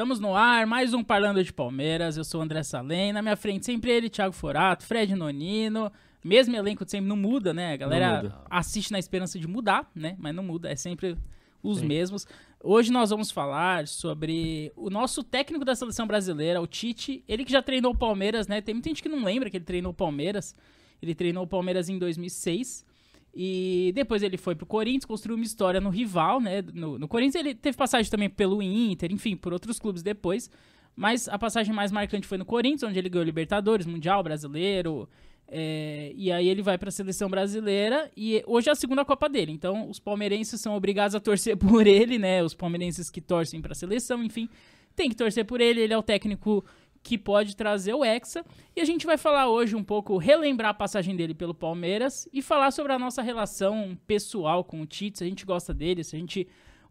Estamos no ar, mais um Parlando de Palmeiras. Eu sou o André Salem. Na minha frente sempre ele, Thiago Forato, Fred Nonino. Mesmo elenco de sempre não muda, né? A galera assiste na esperança de mudar, né? Mas não muda, é sempre os Sim. mesmos. Hoje nós vamos falar sobre o nosso técnico da seleção brasileira, o Tite. Ele que já treinou o Palmeiras, né? Tem muita gente que não lembra que ele treinou o Palmeiras. Ele treinou o Palmeiras em 2006. E depois ele foi pro Corinthians, construiu uma história no rival, né? No, no, Corinthians ele teve passagem também pelo Inter, enfim, por outros clubes depois. Mas a passagem mais marcante foi no Corinthians, onde ele ganhou Libertadores, Mundial, Brasileiro. É, e aí ele vai para a seleção brasileira e hoje é a segunda Copa dele. Então os palmeirenses são obrigados a torcer por ele, né? Os palmeirenses que torcem para a seleção, enfim, tem que torcer por ele. Ele é o técnico que pode trazer o Hexa. E a gente vai falar hoje um pouco, relembrar a passagem dele pelo Palmeiras e falar sobre a nossa relação pessoal com o Tite, se a gente gosta dele, se a gente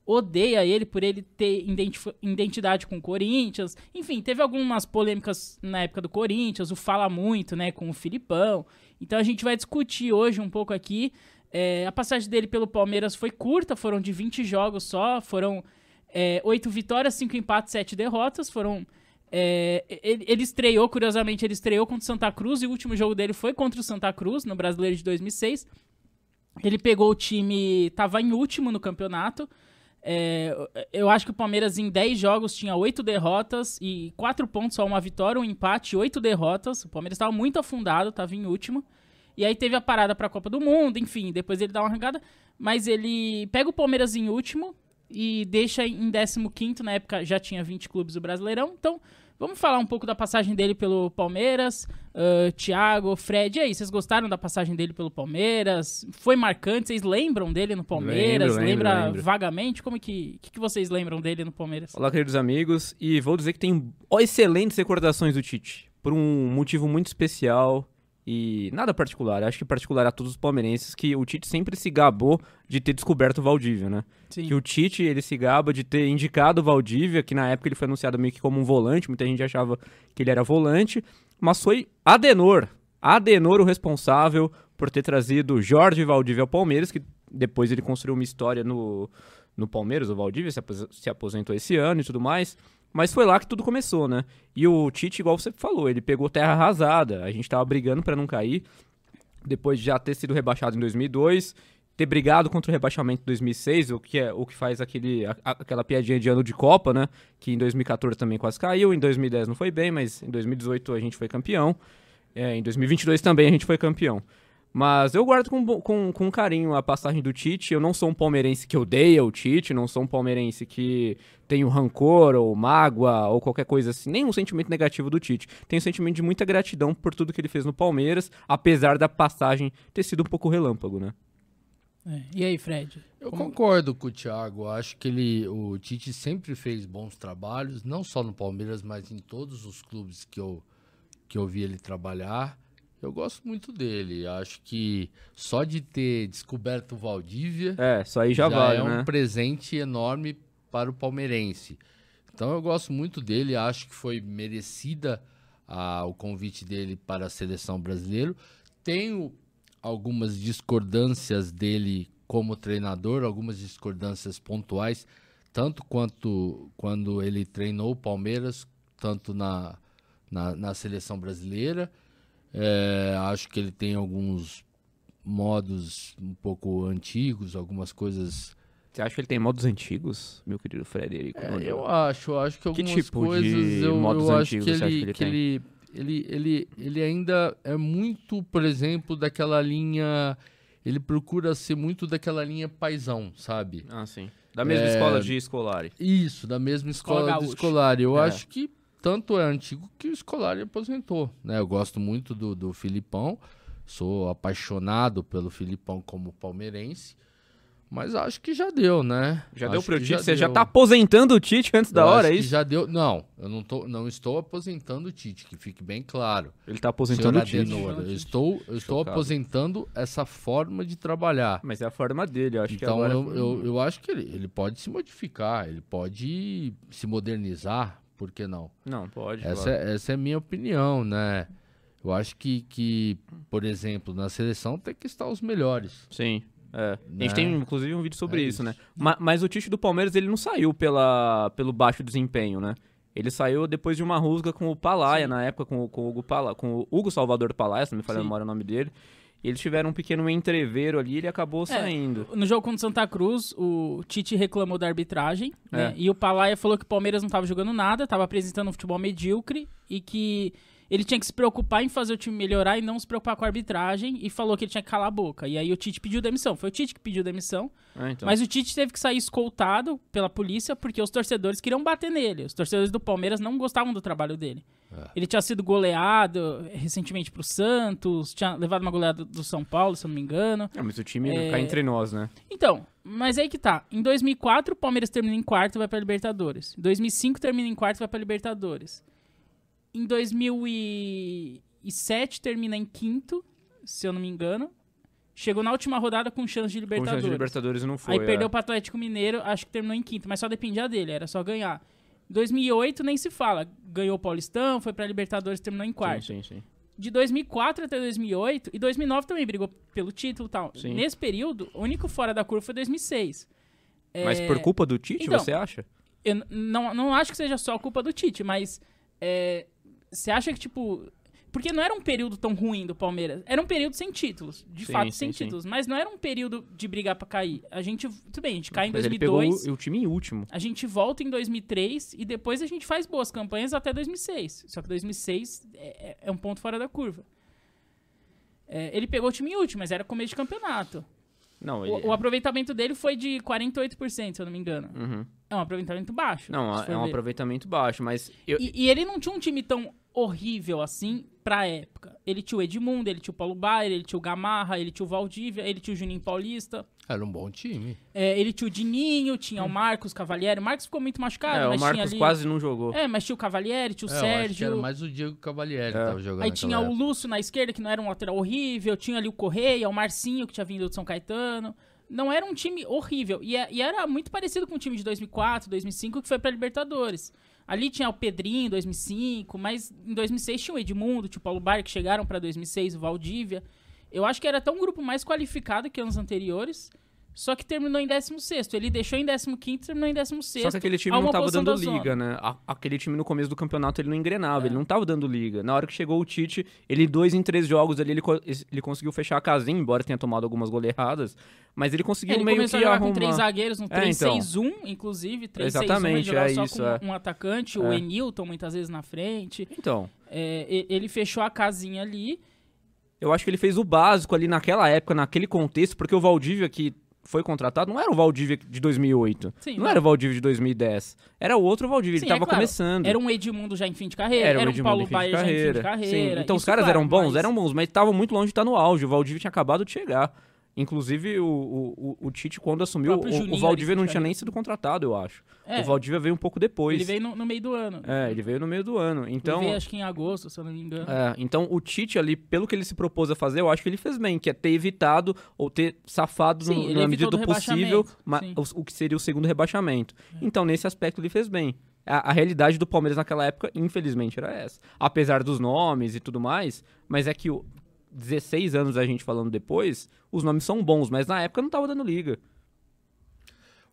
odeia ele por ele ter identidade com o Corinthians. Enfim, teve algumas polêmicas na época do Corinthians, o fala muito, né, com o Filipão. Então a gente vai discutir hoje um pouco aqui. É, a passagem dele pelo Palmeiras foi curta, foram de 20 jogos só, foram é, 8 vitórias, 5 empates, 7 derrotas, foram é, ele, ele, estreou, curiosamente, ele estreou contra o Santa Cruz e o último jogo dele foi contra o Santa Cruz, no Brasileiro de 2006. Ele pegou o time, tava em último no campeonato. É, eu acho que o Palmeiras em 10 jogos tinha 8 derrotas e 4 pontos, só uma vitória, um empate, 8 derrotas. O Palmeiras estava muito afundado, estava em último. E aí teve a parada para a Copa do Mundo, enfim, depois ele dá uma arrancada, mas ele pega o Palmeiras em último, e deixa em 15 na época já tinha 20 clubes do Brasileirão. Então, vamos falar um pouco da passagem dele pelo Palmeiras. Uh, Thiago, Fred, e aí, vocês gostaram da passagem dele pelo Palmeiras? Foi marcante? Vocês lembram dele no Palmeiras? Lembro, Lembra lembro, vagamente? Como que, que, que vocês lembram dele no Palmeiras? Olá, queridos amigos, e vou dizer que tem excelentes recordações do Tite, por um motivo muito especial e nada particular, acho que particular a todos os palmeirenses que o Tite sempre se gabou de ter descoberto o Valdívia, né? Sim. Que o Tite, ele se gaba de ter indicado o Valdívia, que na época ele foi anunciado meio que como um volante, muita gente achava que ele era volante, mas foi Adenor, Adenor o responsável por ter trazido Jorge Valdívia ao Palmeiras, que depois ele construiu uma história no, no Palmeiras, o Valdívia se aposentou esse ano e tudo mais. Mas foi lá que tudo começou, né? E o Tite, igual você falou, ele pegou terra arrasada. A gente tava brigando para não cair. Depois de já ter sido rebaixado em 2002, ter brigado contra o rebaixamento em 2006, o que é o que faz aquele, a, aquela piadinha de ano de Copa, né? Que em 2014 também quase caiu, em 2010 não foi bem, mas em 2018 a gente foi campeão. É, em 2022 também a gente foi campeão. Mas eu guardo com, com, com carinho a passagem do Tite. Eu não sou um palmeirense que odeia o Tite, não sou um palmeirense que tem um rancor ou mágoa ou qualquer coisa assim, nenhum sentimento negativo do Tite. Tenho um sentimento de muita gratidão por tudo que ele fez no Palmeiras, apesar da passagem ter sido um pouco relâmpago, né? É. E aí, Fred? Eu Como... concordo com o Thiago. Acho que ele, o Tite sempre fez bons trabalhos, não só no Palmeiras, mas em todos os clubes que eu, que eu vi ele trabalhar. Eu gosto muito dele. Acho que só de ter descoberto o Valdívia. É, isso aí já, já vale. É né? um presente enorme para o palmeirense. Então eu gosto muito dele. Acho que foi merecida a, o convite dele para a seleção brasileira. Tenho algumas discordâncias dele como treinador, algumas discordâncias pontuais, tanto quanto quando ele treinou o Palmeiras, tanto na, na, na seleção brasileira. É, acho que ele tem alguns modos um pouco antigos, algumas coisas. Você acha que ele tem modos antigos, meu querido Frederico? É, eu acho, eu acho que algumas que tipo coisas eu, modos eu antigos acho que ele, ele, que que ele, ele, ele, ele ainda é muito, por exemplo, daquela linha. Ele procura ser muito daquela linha paisão, sabe? Ah, sim. Da mesma é, escola de escolar. Isso, da mesma escola, escola de escolar. Eu é. acho que tanto é antigo que o Scolari aposentou. Né? Eu gosto muito do, do Filipão, sou apaixonado pelo Filipão como palmeirense. Mas acho que já deu, né? Já acho deu pro Tite? Já Você deu. já tá aposentando o Tite antes da eu hora, é isso? já deu. Não, eu não, tô, não estou aposentando o Tite, que fique bem claro. Ele tá aposentando o Tite. Adenor, eu estou, eu estou aposentando essa forma de trabalhar. Mas é a forma dele, eu acho então, que agora... eu, eu, eu acho que ele, ele pode se modificar, ele pode se modernizar, por que não? Não, pode. Essa, claro. é, essa é a minha opinião, né? Eu acho que, que, por exemplo, na seleção tem que estar os melhores. Sim. É. Né? A gente tem inclusive um vídeo sobre É isso, isso. né? Ma mas o Tite do Palmeiras ele não saiu pela, pelo baixo desempenho, né? Ele saiu depois de uma rusga com o Palaia, Sim. na época, com, com, o Hugo Pala, com o Hugo Salvador Palaia, se não me falha a memória o nome dele. Eles tiveram um pequeno entreveiro ali e ele acabou é, saindo. No jogo contra Santa Cruz, o Tite reclamou da arbitragem, né? é. E o Palaia falou que o Palmeiras não estava jogando nada, estava apresentando um futebol medíocre e que ele tinha que se preocupar em fazer o time melhorar e não se preocupar com a arbitragem e falou que ele tinha que calar a boca. E aí o Tite pediu demissão. Foi o Tite que pediu demissão. Ah, então. Mas o Tite teve que sair escoltado pela polícia porque os torcedores queriam bater nele. Os torcedores do Palmeiras não gostavam do trabalho dele. É. Ele tinha sido goleado recentemente pro Santos, tinha levado uma goleada do São Paulo, se eu não me engano. É, mas o time é... cai entre nós, né? Então, mas aí que tá. Em 2004, o Palmeiras termina em quarto e vai pra Libertadores. Em 2005, termina em quarto e vai pra Libertadores. Em 2007 termina em quinto, se eu não me engano. Chegou na última rodada com chance de Libertadores. Com chance de Libertadores não foi. Aí é. perdeu para Atlético Mineiro, acho que terminou em quinto, mas só dependia dele, era só ganhar. 2008 nem se fala, ganhou o Paulistão, foi para Libertadores, terminou em quarto. Sim, sim, sim. De 2004 até 2008 e 2009 também brigou pelo título e tal. Sim. Nesse período, o único fora da curva foi 2006. Mas é... por culpa do Tite, então, você acha? Eu não, não acho que seja só culpa do Tite, mas é, você acha que, tipo. Porque não era um período tão ruim do Palmeiras. Era um período sem títulos. De sim, fato, sim, sem sim. títulos. Mas não era um período de brigar pra cair. A gente. Tudo bem, a gente cai em mas 2002. Ele pegou o, o time em último. A gente volta em 2003 e depois a gente faz boas campanhas até 2006. Só que 2006 é, é, é um ponto fora da curva. É, ele pegou o time em último, mas era começo de campeonato. Não, ele... o, o, aproveitamento dele foi de 48%, se eu não me engano. Uhum. É um aproveitamento baixo. Não, é um ver. aproveitamento baixo, mas... Eu... E, e, ele não tinha um time tão horrível assim pra época. Ele tinha o Edmundo, ele tinha o Paulo Baier, ele tinha o Gamarra, ele tinha o Valdívia, ele tinha o Juninho Paulista. Era um bom time. É, ele tinha o Dininho, tinha hum. o Marcos Cavalieri. O Marcos ficou muito machucado, é, mas o Marcos ali... quase não jogou. É, mas tinha o Cavalieri, tinha o é, Sérgio. era mais o Diego Cavalieri é. que tava jogando Aí tinha época. o Lúcio na esquerda, que não era um lateral horrível. Tinha ali o Correia, o Marcinho, que tinha vindo do São Caetano não era um time horrível. E, é, e, era muito parecido com o time de 2004, 2005, que foi pra Libertadores. Ali tinha o Pedrinho em 2005, mas em 2006 tinha o Edmundo, tinha o Paulo Baier, que chegaram para 2006, o Valdívia. Eu acho que era até um grupo mais qualificado que anos anteriores. Só que terminou em 16. Ele deixou em 15 e terminou em 16. Só que aquele time não tava dando liga, né? aquele time no começo do campeonato ele não engrenava, é. ele não tava dando liga. Na hora que chegou o Tite, ele dois em três jogos ali, ele, ele conseguiu fechar a casinha, embora tenha tomado algumas goleiradas. Mas ele conseguiu ele meio que a arrumar. com três zagueiros, no 3-6-1, é, então. inclusive. 3-6-1, Exatamente, é só isso, com é. um atacante, o é. Enilton muitas vezes na frente. Então. É, ele fechou a casinha ali. Eu acho que ele fez o básico ali naquela época, naquele contexto, porque o Valdívia que foi contratado não era o Valdívia de 2008. Sim, não, era o Valdívia de 2010. Era o outro Valdívia, Sim, ele estava é claro. começando. Era um Edmundo já em fim de carreira, era, era um Paulo Baier já em fim de carreira. Sim. Então Isso, os caras claro, eram bons, mas... eram bons, mas estavam muito longe de estar no auge. O Valdívia tinha acabado de chegar. Inclusive, o, o, o, Tite, quando assumiu, o, o, Valdívia não tinha nem sido contratado, eu acho. É, o Valdívia veio um pouco depois. Ele veio no, no, meio do ano. É, ele veio no meio do ano. Então, ele veio acho que em agosto, se eu não me engano. É, então o Tite ali, pelo que ele se propôs a fazer, eu acho que ele fez bem, que é ter evitado ou ter safado Sim, no, na medida do possível o, o, que seria o segundo rebaixamento. É. Então, nesse aspecto, ele fez bem. A, a, realidade do Palmeiras naquela época, infelizmente, era essa. Apesar dos nomes e tudo mais, mas é que 16 anos a gente falando depois, os nomes são bons, mas na época não tava dando liga.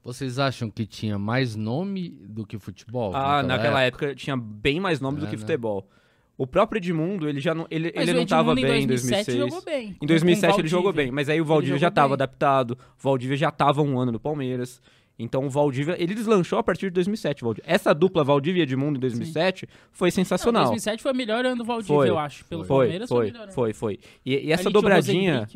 Vocês acham que tinha mais nome do que futebol? Ah, naquela, época? época? tinha bem mais nome é, do que né? futebol. O próprio Edmundo, ele já não, ele, ele não estava bem em 2006. Jogou bem. Em 2007 ele jogou bem, mas aí o Valdívia já estava adaptado. O Valdívia já estava um ano no Palmeiras. Então o Valdívia, ele deslanchou a partir de 2007. Valdívia. Essa dupla Valdívia e Edmundo em 2007 Sim. foi sensacional. Não, 2007 foi melhor ano do Valdívia, foi, eu acho. Pelo foi, Palmeiras foi, foi, foi, foi. E, e essa dobradinha.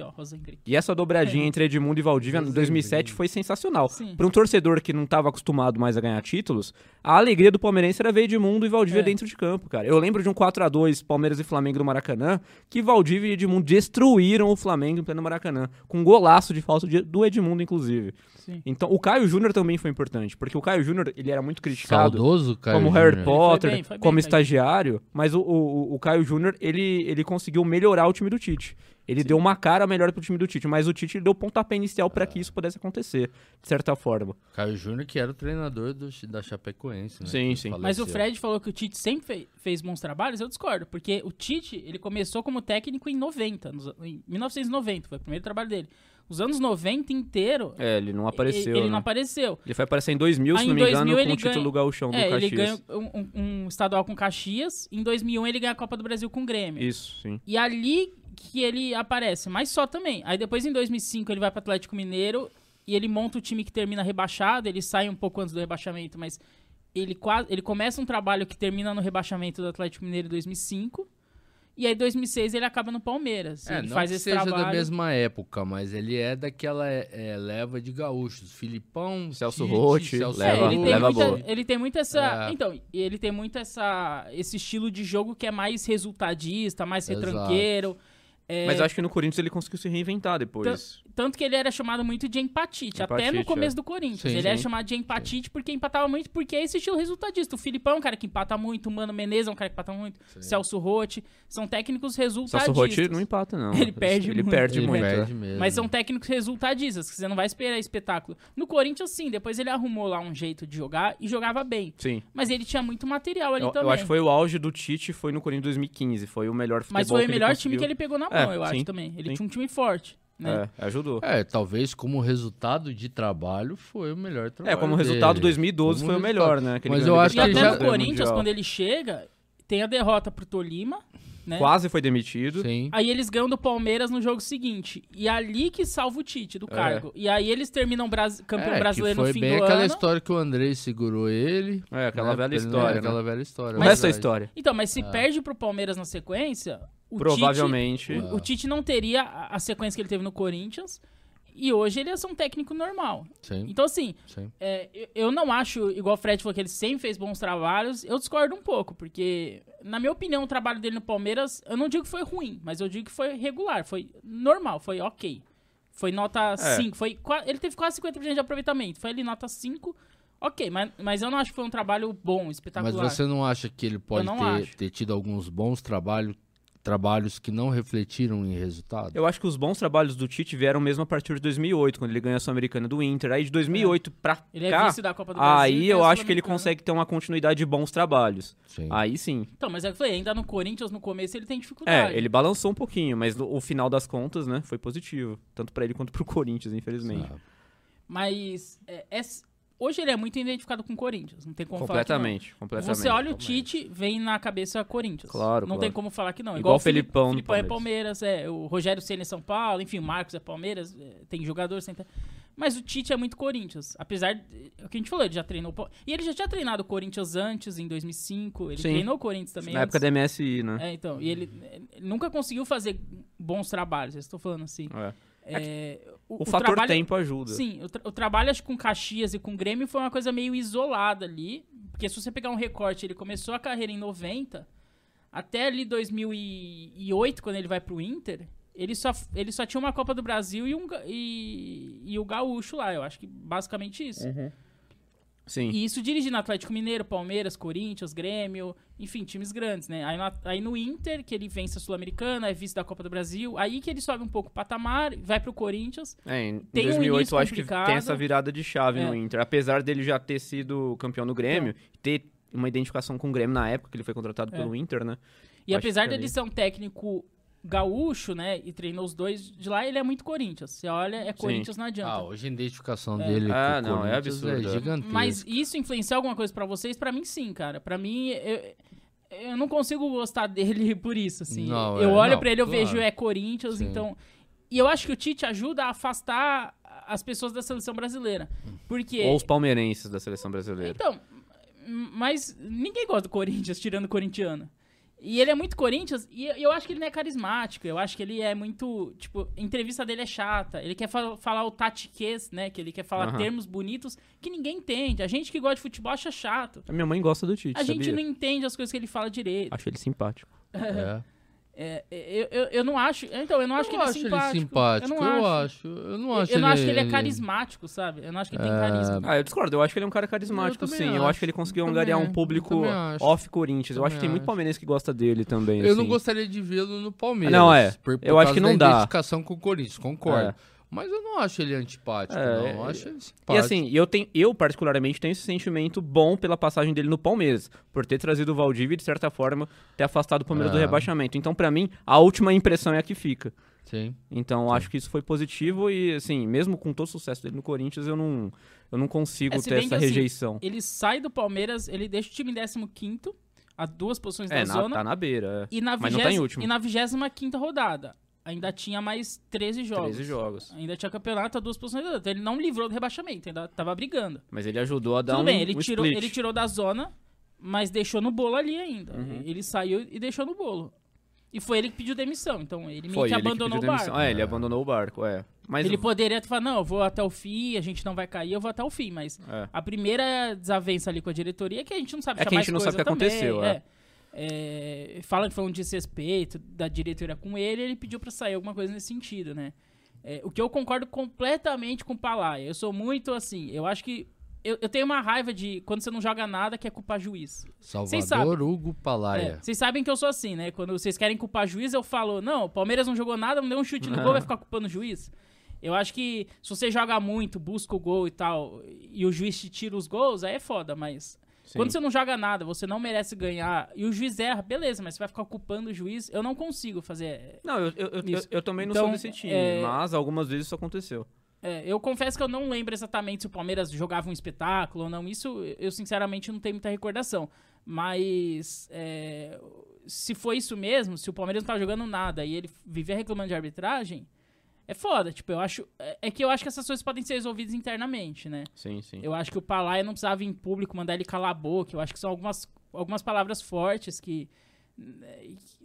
e essa dobradinha é. entre Edmundo e Valdívia em 2007 foi sensacional. Para um torcedor que não estava acostumado mais a ganhar títulos, a alegria do palmeirense era ver Edmundo e Valdívia é. dentro de campo, cara. Eu lembro de um 4 a 2 Palmeiras e Flamengo no Maracanã, que Valdívia e Edmundo destruíram o Flamengo em pleno Maracanã, com um golaço de falta do Edmundo inclusive. Sim. Então, o Caio Júnior também foi importante, porque o Caio Júnior, ele era muito criticado Saudoso, Caio como Júnior. Harry Potter, bem, bem, como estagiário, mas o, o, o Caio Júnior, ele, ele conseguiu melhorar o time do Tite. Ele deu uma cara melhor pro time do Tite, mas o Tite deu pontapé inicial para que isso pudesse acontecer, de certa forma. Caio Júnior, que era o treinador do, da Chapecoense, né? Sim, sim. Mas o Fred falou que o Tite sempre fez, fez bons trabalhos, eu discordo, porque o Tite, ele começou como técnico em 90, nos, em 1990, foi o primeiro trabalho dele. Os anos 90 inteiro. É, ele não apareceu. Ele, né? não apareceu. Ele foi aparecer em 2000, Aí se em não me 2000 engano, ele com o título ganha- gauchão do É, Caxias. ele ganha um, um- um estadual com Caxias. Em 2001 ele ganha a Copa do Brasil com o Grêmio. Isso, sim. E ali que ele aparece, mas só também. Aí depois em 2005 ele vai para Atlético Mineiro e ele monta o time que termina rebaixado, ele sai um pouco antes do rebaixamento, mas ele quase ele começa um trabalho que termina no rebaixamento do Atlético Mineiro em 2005. E aí em 2006 ele acaba no Palmeiras. É, ele não faz que esse seja trabalho. da mesma época, mas ele é daquela é, leva de gaúchos. Filipão, Celso Roth, Celso É, leva- ele tem, leva muita, boa. ele tem muito essa. É. Então, ele tem muito essa, esse estilo de jogo que é mais resultadista, mais Exato. É, Mas acho que no Corinthians ele conseguiu se reinventar depois. Tanto que ele era chamado muito de empatite, até no Empatite, começo é. do Corinthians. Sim, ele era sim. chamado de empatite porque empatava muito, porque é esse estilo resultadista. O Filipão é um cara que empata muito, o Mano Menezes é um cara que empata muito, Celso Rotti, são técnicos resultadistas. Celso Roth não empata, não. Ele perde Ele muito. perde Ele muito. perde é. mesmo. Mas são técnicos resultadistas, que você não vai esperar espetáculo. No Corinthians, sim, depois ele arrumou lá um jeito de jogar e jogava bem. Sim. Mas ele tinha muito material ali Eu, também. eu acho que foi o auge do Tite, foi no Corinthians 2015. Foi o melhor futebol Mas foi o melhor time que ele pegou na É, mão, eu acho sim, também. Ele sim. tinha um time forte, né? É, ajudou. É, talvez como resultado de trabalho foi o melhor trabalho. É, como resultado, dele. 2012 Como foi o melhor, né? Aquele Mas eu acho E que até já- no Corinthians, quando ele chega, tem a derrota pro Tolima, né? Quase foi demitido. Sim. Aí eles ganham do Palmeiras no jogo seguinte. E é ali que salva o Tite do cargo. E aí eles terminam bras... campeão É, brasileiro foi no fim bem do aquela ano. história que o Andrei segurou ele. É, aquela né, velha história. Aquela né? velha história. Resto é verdade. história. Então, mas se perde pro Palmeiras na sequência, o Provavelmente. Tite, o, o Tite não teria a a sequência que ele teve no Corinthians. E hoje ele ia ser um técnico normal. Sim, Então, assim, sim. É, eu- não acho, igual o Fred falou que ele sempre fez bons trabalhos, eu discordo um pouco, porque, na minha opinião, o trabalho dele no Palmeiras, eu não digo que foi ruim, mas eu digo que foi regular, foi normal, foi ok. Foi nota 5, foi, qua- ele teve quase 50% de aproveitamento, foi ali nota 5, ok, mas, mas eu não acho que foi um trabalho bom, espetacular. Mas você não acha que ele pode ter, ter tido alguns bons trabalhos, trabalhos que não refletiram em resultado? Eu acho que os bons trabalhos do Tite vieram mesmo a partir de 2008, quando ele ganhou a Sul-Americana do Inter. Aí de 2008 pra Ele é cá, vice da Copa do Brasil. aí eu é acho que ele consegue ter uma continuidade de bons trabalhos. Sim. Aí sim. Então, mas é o que eu falei, ainda no Corinthians, no começo, ele tem dificuldade. É, ele balançou um pouquinho, mas no, o final das contas, né, foi positivo. Tanto pra ele quanto pro Corinthians, infelizmente. Ah, Mas é- é- hoje ele é muito identificado com o Corinthians, não tem como falar que não. completamente, completamente. Você olha o Tite, vem na cabeça Corinthians. Claro, Não claro. tem como falar que não. Igual o o Felipão no Felipão é Palmeiras. Palmeiras, é. O Rogério Senna é São Paulo, enfim, o Marcos é Palmeiras, é, tem jogador sem. Mas o Tite é muito Corinthians. Apesar de, é o que a gente falou, ele já treinou. o E ele já tinha treinado o Corinthians antes, em 2005. Ele Sim. treinou o Corinthians também. Na época antes. da MSI, né? É, então. E ele, ele nunca conseguiu fazer bons trabalhos, eu estou falando assim. É. É, O, fator trabalho- tempo ajuda. Sim, o, tra- o trabalho acho com Caxias e com Grêmio foi uma coisa meio isolada ali. Porque se você pegar um recorte, ele começou a carreira em 90, até ali 2008, quando ele vai pro Inter, ele só, ele só tinha uma Copa do Brasil e, um, e, e o Gaúcho lá. Eu acho que basicamente isso. Sim. E isso dirigindo Atlético Mineiro, Palmeiras, Corinthians, Grêmio, enfim, times grandes, né? Aí, na- aí no Inter, que ele vence a Sul-Americana, é vice da Copa do Brasil, aí que ele sobe um pouco o patamar, vai pro Corinthians. É, em Tem um 2008 início eu acho que tem essa virada de chave É. no Inter. Apesar dele já ter sido campeão no Grêmio, ter uma identificação com o Grêmio na época que ele foi contratado É. pelo Inter, né? E apesar dele ali- ser um técnico gaúcho, né, e treinou os dois de lá, ele é muito Corinthians. Você olha, é Corinthians, não adianta. Ah, hoje a identificação dele Ah, não, é Corinthians absurdo, é. gigantesca. Mas isso influencia alguma coisa pra vocês? Pra mim, sim, cara. Pra mim, eu, eu não consigo gostar dele por isso, assim. Não, eu é, olho pra ele, eu claro. vejo é Corinthians, Sim. então... E eu acho que o Tite ajuda a afastar as pessoas da seleção brasileira. Porque... Ou os palmeirenses da seleção brasileira. Então, mas ninguém gosta do Corinthians, tirando o corintiano. E ele é muito Corinthians, e eu- acho que ele não é carismático, eu acho que ele é muito, tipo, a entrevista dele é chata, ele quer fa- falar o tatiquês, né, que ele quer falar Aham. termos bonitos que ninguém entende. A gente que gosta de futebol acha chato. A minha mãe gosta do Tite, A gente sabia? não entende as coisas que ele fala direito. Acho ele simpático. É. É, eu, eu, eu não acho. Então, eu não acho eu que ele é acho simpático. ele simpático. Eu, não Eu, acho. acho. Eu não acho Eu não acho que ele ele é carismático, sabe? Eu não acho que ele tem É, carisma. Ah, eu discordo. Eu acho que ele é um cara carismático, sim. Eu acho. acho que ele conseguiu angariar um público acho. off-Corinthians. Eu acho que tem muito acho. palmeirense que gosta dele também. Eu não assim. gostaria de vê-lo no Palmeiras. Não, é. Por, por Eu acho que não da dá. identificação com o Corinthians, concordo. É. Mas eu não acho ele antipático, É, não. Eu acho ele E simpático. assim, eu, tenho, eu particularmente tenho esse sentimento bom pela passagem dele no Palmeiras, por ter trazido o Valdívia e, de certa forma, ter afastado o Palmeiras do É. rebaixamento. Então, pra mim, a última impressão é a que fica. Sim. Então, acho que isso foi positivo e, assim, mesmo com todo o sucesso dele no Corinthians, eu não, eu não consigo É, ter essa que, assim, rejeição. Ele sai do Palmeiras, ele deixa o time em 15 a duas posições É, da na- zona. tá na beira. é. E na, Mas não tá em vigésima- último. e na 25 rodada, ainda tinha mais 13 jogos. 13 jogos. Ainda tinha campeonato a duas posições ele não livrou do rebaixamento, ainda tava brigando. Mas ele ajudou a dar Tudo um, bem, ele, um tirou, split. ele tirou da zona, mas deixou no bolo ali ainda. Uhum. Ele saiu e deixou no bolo. E foi ele que pediu demissão, então ele meio Foi que ele abandonou pediu o barco. É, ele abandonou o barco, é. Mas Ele poderia falar, não, eu vou até o fim, a gente não vai cair, eu vou até o fim, mas É. a primeira desavença ali com a diretoria é que a gente não sabe É que a gente não sabe o que aconteceu, também, é. É, fala que foi um desrespeito da diretoria com ele, ele pediu pra sair alguma coisa nesse sentido, né? É, o que eu concordo completamente com o Palaia. Eu sou muito assim, eu acho que eu, eu tenho uma raiva de quando você não joga nada que é culpar juiz. Salvador Hugo É, Palaia. Vocês sabem que eu sou assim, né? Quando vocês querem culpar juiz, eu falo, não, o Palmeiras não jogou nada, não deu um chute no gol, vai ficar culpando o juiz. Eu acho que se você joga muito, busca o gol e tal, e o juiz te tira os gols, aí é foda, mas Sim. quando você não joga nada, você não merece ganhar, e o juiz erra, beleza, mas você vai ficar culpando o juiz, eu não consigo fazer. Não, eu, eu, eu, eu também não Então, sou desse time, é- mas algumas vezes isso aconteceu. É, eu confesso que eu não lembro exatamente se o Palmeiras jogava um espetáculo ou não. Isso eu sinceramente não tenho muita recordação. Mas é, se foi isso mesmo, se o Palmeiras não tava jogando nada e ele vivia reclamando de arbitragem, é foda. Tipo, eu acho. É, é que eu acho que essas coisas podem ser resolvidas internamente, né? Sim, sim. Eu acho que o Palaia não precisava vir em público mandar ele calar a boca. Eu acho que são algumas, algumas palavras fortes que.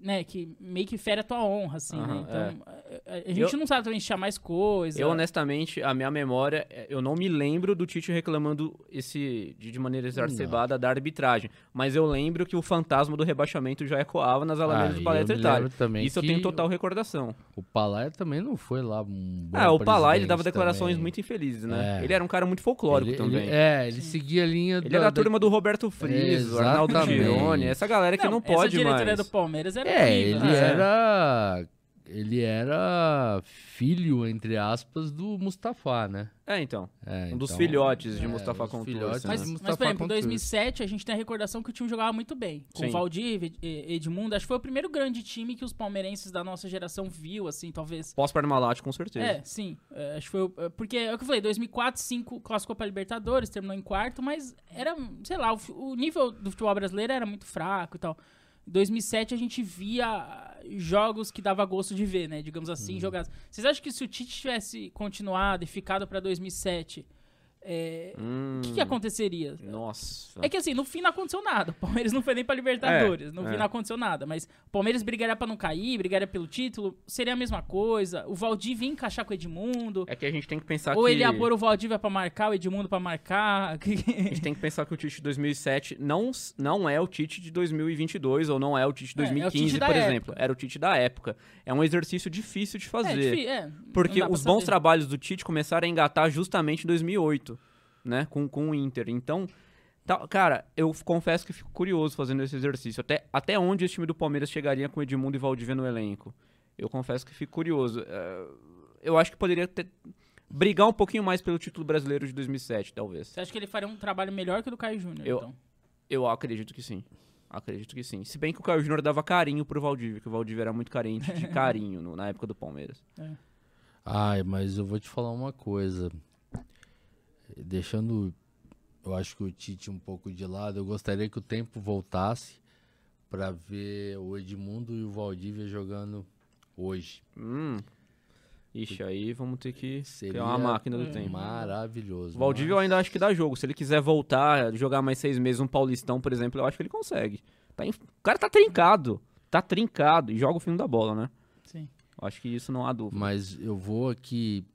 Né, que meio que fere a tua honra, assim, né? Aham, Então, a, a- a gente Eu- não sabe também se tinha mais coisa. Eu, honestamente, a minha memória, é, eu não me lembro do Tite reclamando esse de, de maneira exacerbada da arbitragem. Mas eu lembro que o fantasma do rebaixamento já ecoava nas alamedas Ah, do e me Itália. Isso eu tenho total recordação. O Palaia também não foi lá um bom ah, o Palá, ele dava declarações também. muito infelizes, né? É. Ele era um cara muito folclórico Ele- também. ele- Ele, é, ele seguia a linha era da turma do Roberto Friso, Exatamente. Arnaldo Tironi, essa galera que não, pode diretoria mais. do Palmeiras era É, horrível, ele né? era. Ele era filho, entre aspas, do Mustafa, né? É, então. É, Um dos então, filhotes de é, Mustafa Contursi, filhotes né? Mas, mas, por exemplo, em Contursi. 2007 a gente tem a recordação que o time jogava muito bem. Com Sim. Valdívia, e- Edmundo, acho que foi o primeiro grande time que os palmeirenses da nossa geração viu, assim, talvez. Pós-Parmalat, com certeza. É, sim. É, acho que foi. o- é, Porque é o que eu falei, 2004, 5 classificou pra Libertadores, terminou em quarto, mas era, sei lá, o, o nível do futebol brasileiro era muito fraco e tal. Em 2007 a gente via jogos que dava gosto de ver, né? Digamos assim, jogados. Vocês acham que se o Tite tivesse continuado e ficado pra 2007, é, Hum, o que, que aconteceria? Nossa. É que assim, no fim não aconteceu nada. O Palmeiras não foi nem pra Libertadores. É, no é. fim não aconteceu nada. Mas o Palmeiras brigaria pra não cair, brigaria pelo título. Seria a mesma coisa. O Valdívia ia encaixar com o Edmundo. É que a gente tem que pensar ou que... ele ia pôr o Valdívia pra marcar, o Edmundo pra marcar. A gente tem que pensar que o Tite de 2007 não, não é o Tite de 2022 ou não é o Tite de É, é o 2015, Tite por época. exemplo. Era o Tite da época. É um exercício difícil de é, fazer. difí- é, Porque os bons saber. trabalhos do Tite começaram a engatar justamente em 2008, né? Com, com o Inter. Então, tá- cara, eu confesso que fico curioso fazendo esse exercício. Até, até onde esse time do Palmeiras chegaria com Edmundo e Valdívia no elenco? Eu confesso que fico curioso. É, eu acho que poderia ter, brigar um pouquinho mais pelo título brasileiro de 2007, talvez. Você acha que ele faria um trabalho melhor que o do Caio Júnior, Eu- então? Eu acredito que sim. Acredito que sim. Se bem que o Caio Júnior dava carinho pro Valdívia, que o Valdívia era muito carente de carinho no- na época do Palmeiras. Ai, mas eu vou te falar uma coisa. Deixando, eu acho que o Tite um pouco de lado, eu gostaria que o tempo voltasse pra ver o Edmundo e o Valdívia jogando hoje. Hum. Ixi, aí vamos ter que Seria criar uma máquina do tempo. Maravilhoso. O Valdívia eu mas- ainda acho que dá jogo. Se ele quiser voltar, jogar mais seis meses um Paulistão, por exemplo, eu acho que ele consegue. Tá em- O cara tá trincado. Tá trincado e joga o fim da bola, né? Sim. Eu acho que isso não há dúvida. Mas eu vou aqui.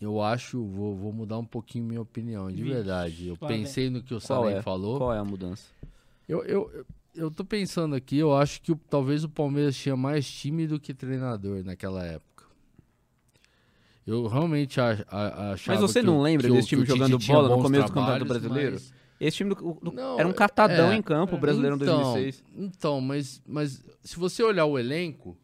Eu acho, vou, vou mudar um pouquinho minha opinião, de Vixe, verdade. Eu pensei no que o Salem é? falou. Qual é a mudança? Eu, eu, eu tô pensando aqui, eu acho que o- talvez o Palmeiras tinha mais time do que treinador naquela época. Eu realmente a- a- achava Mas você que não lembra desse time jogando bola no começo do Campeonato Brasileiro? mas- Esse time do- do- Não, era um catadão é, em campo, o brasileiro em então, 2006. Então, mas, mas se você olhar o elenco,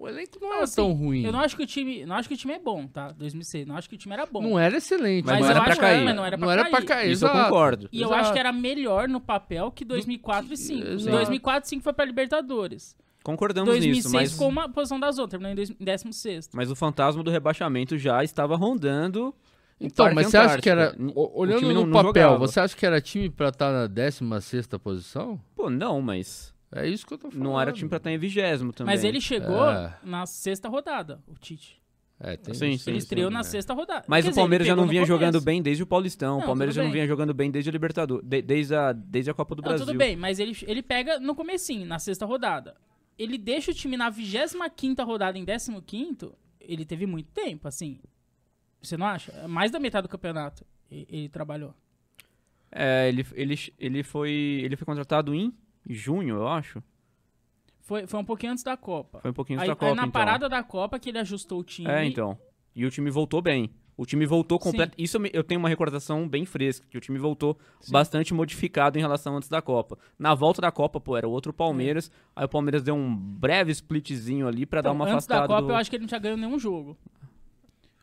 o elenco não Não, era assim, tão ruim. Eu não acho que o time, não acho que o time é bom, tá? 2006, não acho que o time era bom. Não era excelente, Mas mas, não eu era pra cair. Mas não era pra não era cair. pra cair, Isso eu exato. concordo. E eu Exato. acho que era melhor no papel que 2004 e 2005. Exato. 2004 e 2005 foi pra Libertadores. Concordamos 2006 nisso, mas, ficou uma posição das outras, terminou em dois- em 16 mas o fantasma do rebaixamento já estava rondando. Então, mas você acha que era. Olhando no não- não papel, jogava. você acha que era time pra estar na 16 posição? Pô, não, mas É isso que eu tô falando. não era time pra estar em vigésimo também. Mas ele chegou É. na sexta rodada, o Tite. É, tem Sim, isso sim, Ele estreou na né? sexta rodada. Mas Quer o dizer, Palmeiras ele já não vinha jogando bem desde o Paulistão. Não, o Palmeiras já não vinha jogando bem desde a Libertadores, de- desde, a, desde a Copa do Não, Brasil. tudo bem, mas ele, ele pega no comecinho, na sexta rodada. Ele deixa o time na 25ª rodada em 15º, ele teve muito tempo, assim. Você não acha? Mais da metade do campeonato e- ele trabalhou. É, ele, ele, ele, foi, ele foi contratado em junho, eu acho. Foi, foi um pouquinho antes da Copa. Foi um pouquinho Aí, antes da Copa, aí na então. parada da Copa que ele ajustou o time. É, então. E o time voltou bem. O time voltou completo. Isso eu, tenho uma recordação bem fresca, que o time voltou Sim. bastante modificado em relação antes da Copa. Na volta da Copa, pô, era outro Palmeiras. Aí o Palmeiras deu um breve splitzinho ali pra dar Então, uma antes da afastada Copa, do... eu acho que ele não tinha ganho nenhum jogo.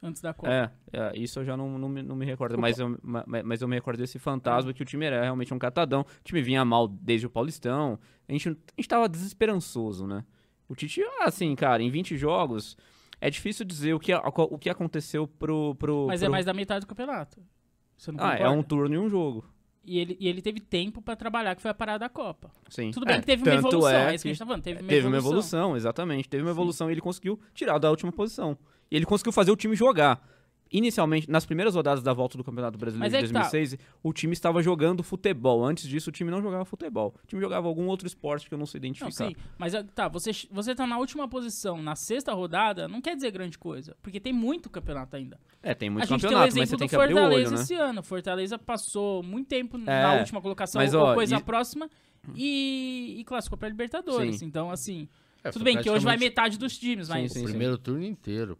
Antes da Copa. É, é, isso eu já não, não, me, não me recordo, mas eu, ma- mas eu me recordo desse fantasma que o time era realmente um catadão. O time vinha mal desde o Paulistão. A gente, a gente tava desesperançoso, né? O Tite, assim, cara, em 20 jogos, é difícil dizer o que, o que aconteceu pro. pro Mas pro... é mais da metade do campeonato. Ah, é um turno e um jogo. E ele, e ele teve tempo pra trabalhar, que foi a parada da Copa. Sim. Tudo bem É, que teve uma evolução, é é, isso que a gente tá falando. Teve uma Teve uma evolução. evolução, exatamente. Teve uma Sim. evolução e ele conseguiu tirar da última posição. E ele conseguiu fazer o time jogar. Inicialmente, nas primeiras rodadas da volta do Campeonato Brasileiro de é que tá. 2006, o time estava jogando futebol. Antes disso, o time não jogava futebol. O time jogava algum outro esporte que eu não sei Não, identificar. sim, mas ah, tá, você, você tá na última posição, na sexta rodada, não quer dizer grande coisa, porque tem muito campeonato ainda. É, tem a muito gente tem o campeonato, mas exemplo você tem do que abrir o Fortaleza olho, né? esse ano. Fortaleza passou muito tempo É, na última colocação mas, ou ó, coisa e- próxima e, e classificou pra Libertadores. Sim. Então, assim, É, tudo bem que hoje vai metade dos times, Sim, mas sim. O primeiro turno inteiro.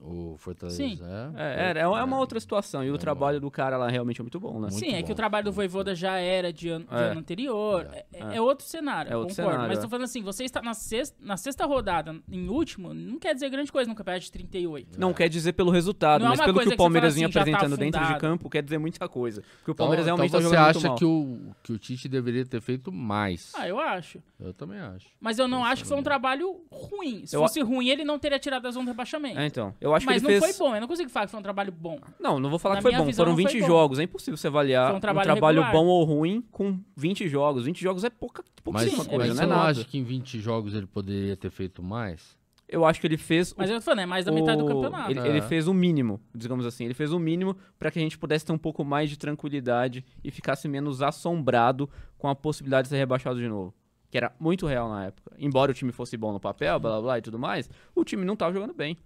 O Fortaleza. Sim. É, É, é, é uma outra situação. E o É trabalho do cara lá realmente é muito bom, né? Muito Sim, é bom, que o trabalho do Voivoda já era de ano, de É. ano anterior. É, É. é outro cenário, É outro concordo. cenário, Mas é. tô falando assim, você está na sexta, na sexta rodada, em último, não quer dizer grande coisa no campeonato de 38. Não quer dizer pelo resultado, Não é mas pelo que o Palmeiras vinha assim, tá apresentando dentro de campo, quer dizer muita coisa. Porque o Então, Palmeiras então realmente tá você muito acha mal. que o, que o Tite deveria ter feito mais? Ah, eu acho. Eu também acho. Mas eu não acho que foi um trabalho ruim. Se Eu- fosse ruim, ele não teria tirado a zona do rebaixamento. É, então. Eu acho Mas que não ele fez... foi bom, eu não consigo falar que foi um trabalho bom. Não, não vou falar Na que foi bom. visão, Foram não foi 20 bom. jogos. É impossível você avaliar Foi um um trabalho trabalho, regular. bom ou ruim com 20 jogos. 20 jogos é pouca, Mas, pouquíssima Sim, coisa, mas não você é não acha que em 20 jogos ele poderia ter feito mais? Eu acho que ele fez Mas o, eu tô falando, é mais da metade do campeonato. Ele, É. ele fez o mínimo, digamos assim. Ele fez o mínimo para que a gente pudesse ter um pouco mais de tranquilidade e ficasse menos assombrado com a possibilidade de ser rebaixado de novo. Que era muito real na época. Embora o time fosse bom no papel, blá blá blá e tudo mais, o time não tava jogando bem.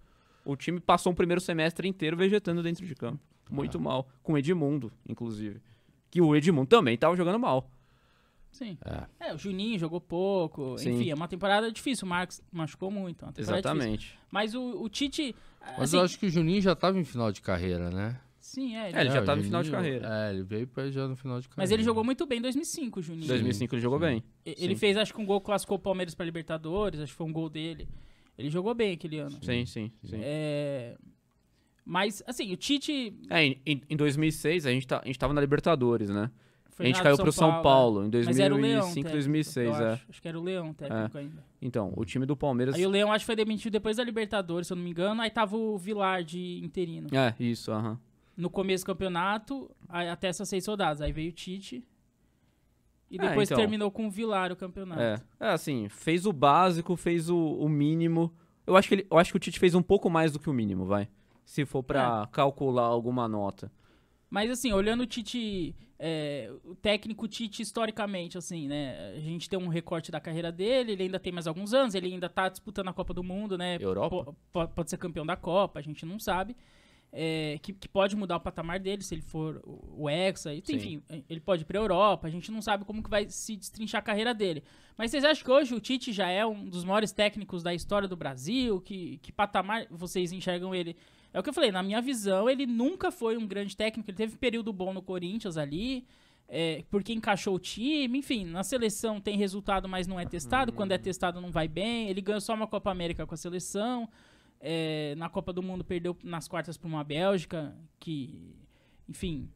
O time passou o primeiro semestre inteiro vegetando dentro de campo. Muito mal. Com o Edmundo, inclusive. Que o Edmundo também tava jogando mal. Sim. É. É, o Juninho jogou pouco. Sim. Enfim, é uma temporada difícil. O Marcos machucou muito. é uma temporada difícil. Exatamente. Mas o, o Tite. Mas assim, eu acho que o Juninho já estava em final de carreira, né? Sim, é. ele- É, ele já o tava em final de carreira. É, ele veio pra já no final de carreira. Mas ele jogou muito bem em 2005, o Juninho. Em 2005 ele jogou sim. bem. E- Ele sim. fez, acho que um gol que classificou o Palmeiras pra Libertadores. Acho que foi um gol dele. Ele jogou bem aquele ano. Sim, sim, sim. É... Mas, assim, o Tite. É, em, em- em 2006 a gente, tá, a gente tava na Libertadores, né? Foi a gente caiu do pro São Paulo, em é. Mas era o Leão. 2005, técnico, 2006, eu é. Acho. acho que era o Leão técnico ainda. Então, o time do Palmeiras. Aí o Leão acho que foi demitido depois da Libertadores, se eu não me engano. Aí tava o Vilar de interino. É, isso, aham. No começo do campeonato, aí até essas seis rodadas. Aí veio o Tite. E É, depois então. terminou com o Vilar o campeonato. É. é, assim, fez o básico, fez o, o mínimo. Eu acho, que ele, eu acho que o Tite fez um pouco mais do que o mínimo, vai. Se for pra É. calcular alguma nota. Mas assim, olhando o Tite, é, o técnico Tite historicamente, assim, né? A gente tem um recorte da carreira dele, ele ainda tem mais alguns anos, ele ainda tá disputando a Copa do Mundo, né? Europa? Po- pode ser campeão da Copa, a gente não sabe. É, que, que, pode mudar o patamar dele se ele for o, o Hexa. Enfim, ele pode ir pra Europa. A gente não sabe como que vai se destrinchar a carreira dele. Mas vocês acham que hoje o Tite já é um dos maiores técnicos da história do Brasil? Que, que patamar vocês enxergam ele? É o que eu falei, na minha visão, ele nunca foi um grande técnico. Ele teve um período bom no Corinthians ali. É, porque encaixou o time, enfim, na seleção tem resultado, mas não é testado. Quando é testado, não vai bem. Ele ganhou só uma Copa América com a seleção. É, na Copa do Mundo perdeu nas quartas para uma Bélgica, que, enfim.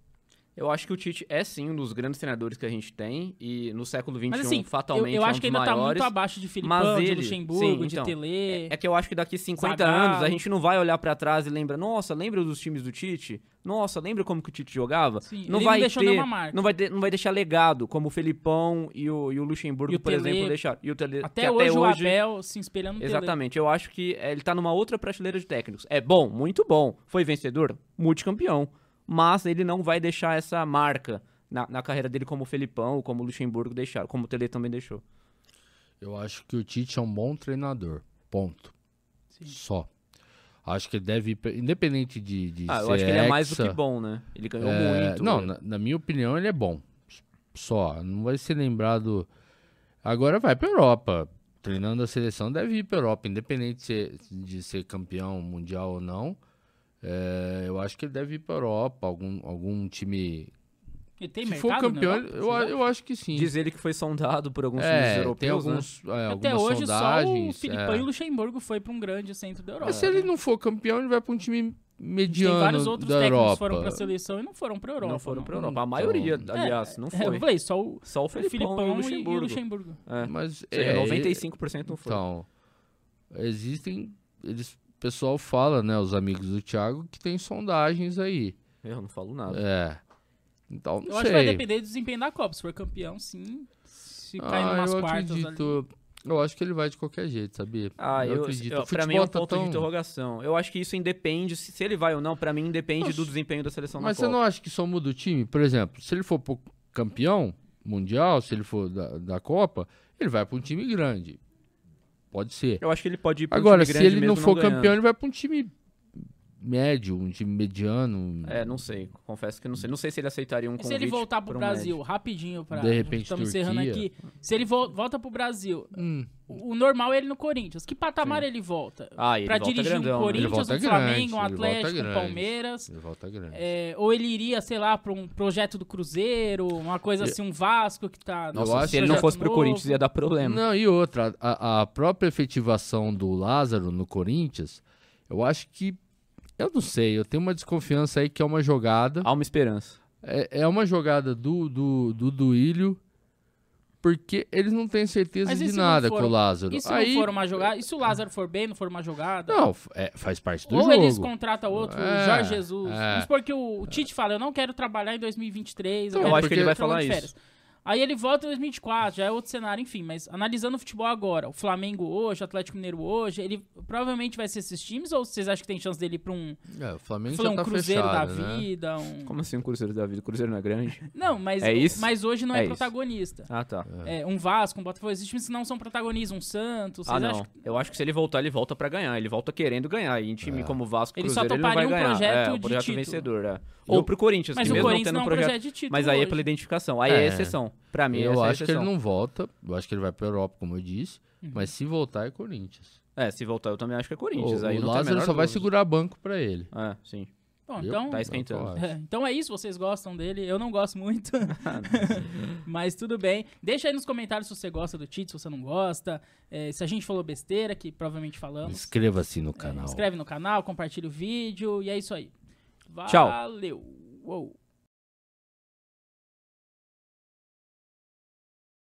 Eu acho que o Tite é sim um dos grandes treinadores que a gente tem e no século XXI, mas, assim, fatalmente, eu, eu é um acho que ainda maiores, tá muito abaixo de Filipão, ele, de Luxemburgo, sim, de então, Tele. É, é, que eu acho que daqui 50 Zagallo. anos a gente não vai olhar para trás e lembra, nossa, lembra dos times do Tite? Nossa, lembra como que o Tite jogava? Sim, não vai não ter, não vai, de, não vai deixar legado como o Felipão e o, e o Luxemburgo, e o por Tele, exemplo, deixaram. E o Tele, até, hoje, até hoje o Abel se espelhando no Exatamente. Tele. Eu acho que ele tá numa outra prateleira de técnicos. É bom, muito bom. Foi vencedor, multicampeão. Mas ele não vai deixar essa marca na, na carreira dele como o Felipão, como o Luxemburgo deixaram, como o Tele também deixou. Eu acho que o Tite é um bom treinador. Ponto. Sim. Só. Acho que ele deve ir, independente de, de ah, eu acho que ele é mais do que bom, né? Ele ganhou é, muito. Não, na, na, minha opinião, ele é bom. Só. Não vai ser lembrado. Agora vai pra Europa. Treinando a seleção, deve ir pra Europa, independente de ser, de ser campeão mundial ou não. É, eu acho que ele deve ir pra Europa, algum, algum time ele tem Se mercado, for campeão, eu, eu acho que sim. Diz ele que foi sondado por alguns é, times europeus, tem alguns, né? é, Até hoje sondagens, só o Filipão é. e o Luxemburgo foi para um grande centro da Europa. Mas se ele não for campeão, ele vai para um time mediano Tem vários outros da técnicos Europa. que foram para a seleção e não foram para Europa. Não foram para não. Europa. A maioria, aliás, não É, foi. eu falei, só o, Só o Felipão, Filipão e o e, Luxemburgo. e o Luxemburgo. É. Mas Seja, é, 95% não foi. Então, existem. Eles, o pessoal fala, né, os amigos do Thiago, que tem sondagens aí. Eu não falo nada. É. Então, não Eu sei. acho que vai depender do desempenho da Copa. Se for campeão, sim. Se cair ah, numas eu quartas acredito. Eu acho que ele vai de qualquer jeito, sabia? Ah, eu, acredito. eu, pra mim é um futebol ponto tá de tão- interrogação. Eu acho que isso independe, se, se ele vai ou não, pra mim depende Nossa. do desempenho da seleção Mas na você Copa. não acha que só muda o time? Por exemplo, se ele for pro campeão mundial, se ele for da, da Copa, ele vai para um time grande. Pode ser. Eu acho que ele pode ir pro Agora, time se grande ele não for ganhando. campeão, ele vai para um time médio, um time mediano. É, não sei. Confesso que não sei. Não sei se ele aceitaria um E convite se ele voltar pro um Brasil, médio. rapidinho, pra, De repente, estamos encerrando aqui. Se ele vo- volta pro Brasil, Hum, o normal é ele no Corinthians. Que patamar ele volta? Ah, ele pra volta dirigir grandão, um né? Ele Corinthians, um grande, Flamengo, um ele volta Atlético, um. Palmeiras. ele volta grande. É, ou ele iria, sei lá, pra um projeto do Cruzeiro, uma coisa assim, um Vasco que tá. Eu Nossa, acho se ele não fosse pro novo. Corinthians ia dar problema. Não, e outra, a, a própria efetivação do Lázaro no Corinthians, eu acho que. Eu não sei, eu tenho uma desconfiança aí que é uma jogada. Há uma esperança. É, é uma jogada do, do, do Duílio, porque eles não têm certeza de nada for- com o Lázaro. E se aí, não for uma jogada? E se o Lázaro for bem, não for uma jogada? Não, é, faz parte do Ou jogo. eles contratam outro, É, o Jorge Jesus. é. Vamos supor que o, o Tite fala, eu não quero trabalhar em 2023. Então, quero eu acho que ele vai falar isso. férias. Aí ele volta em 2024, já é outro cenário, enfim. Mas analisando o futebol agora, o Flamengo hoje, o Atlético Mineiro hoje, ele provavelmente vai ser esses times ou vocês acham que tem chance dele ir pra um, É, o Flamengo falou, já um tá Cruzeiro fechado, da né? vida? Um... Como assim um Cruzeiro da vida? O Cruzeiro não é grande? Não, mas, É isso? mas hoje não é, É isso. protagonista. Ah, tá. É, um Vasco, um Botafogo, esses times que não são protagonistas, um Santos. Ah, não. acham Eu acho que se ele voltar, ele volta pra ganhar. Ele volta querendo ganhar. E em time É. como Vasco, Ele só Cruzeiro, ele não vai toparia um ganhar. projeto é, um de projeto título. vencedor, é. Ou pro Corinthians, Mas que o mesmo Corinthians não não tendo é um projeto... projeto de título Mas aí é hoje. pela identificação. Aí é, É. exceção. Pra mim, Eu é acho que ele não volta. Eu acho que ele vai pra Europa, como eu disse. Uhum. Mas se voltar, é Corinthians. É, se voltar, eu também acho que é O, Corinthians. aí o não tem a Lázaro só vai segurar banco pra ele. É, sim. Bom, Viu? então, Tá esquentando. Eu. É, então é isso, vocês gostam dele. Eu não gosto muito. Mas tudo bem. Deixa aí nos comentários se você gosta do Tite, se você não gosta. É, se a gente falou besteira, que provavelmente falamos. Inscreva-se no É, canal. inscreve no canal, compartilha o vídeo e é isso aí. Tchau. Valeu. Uou.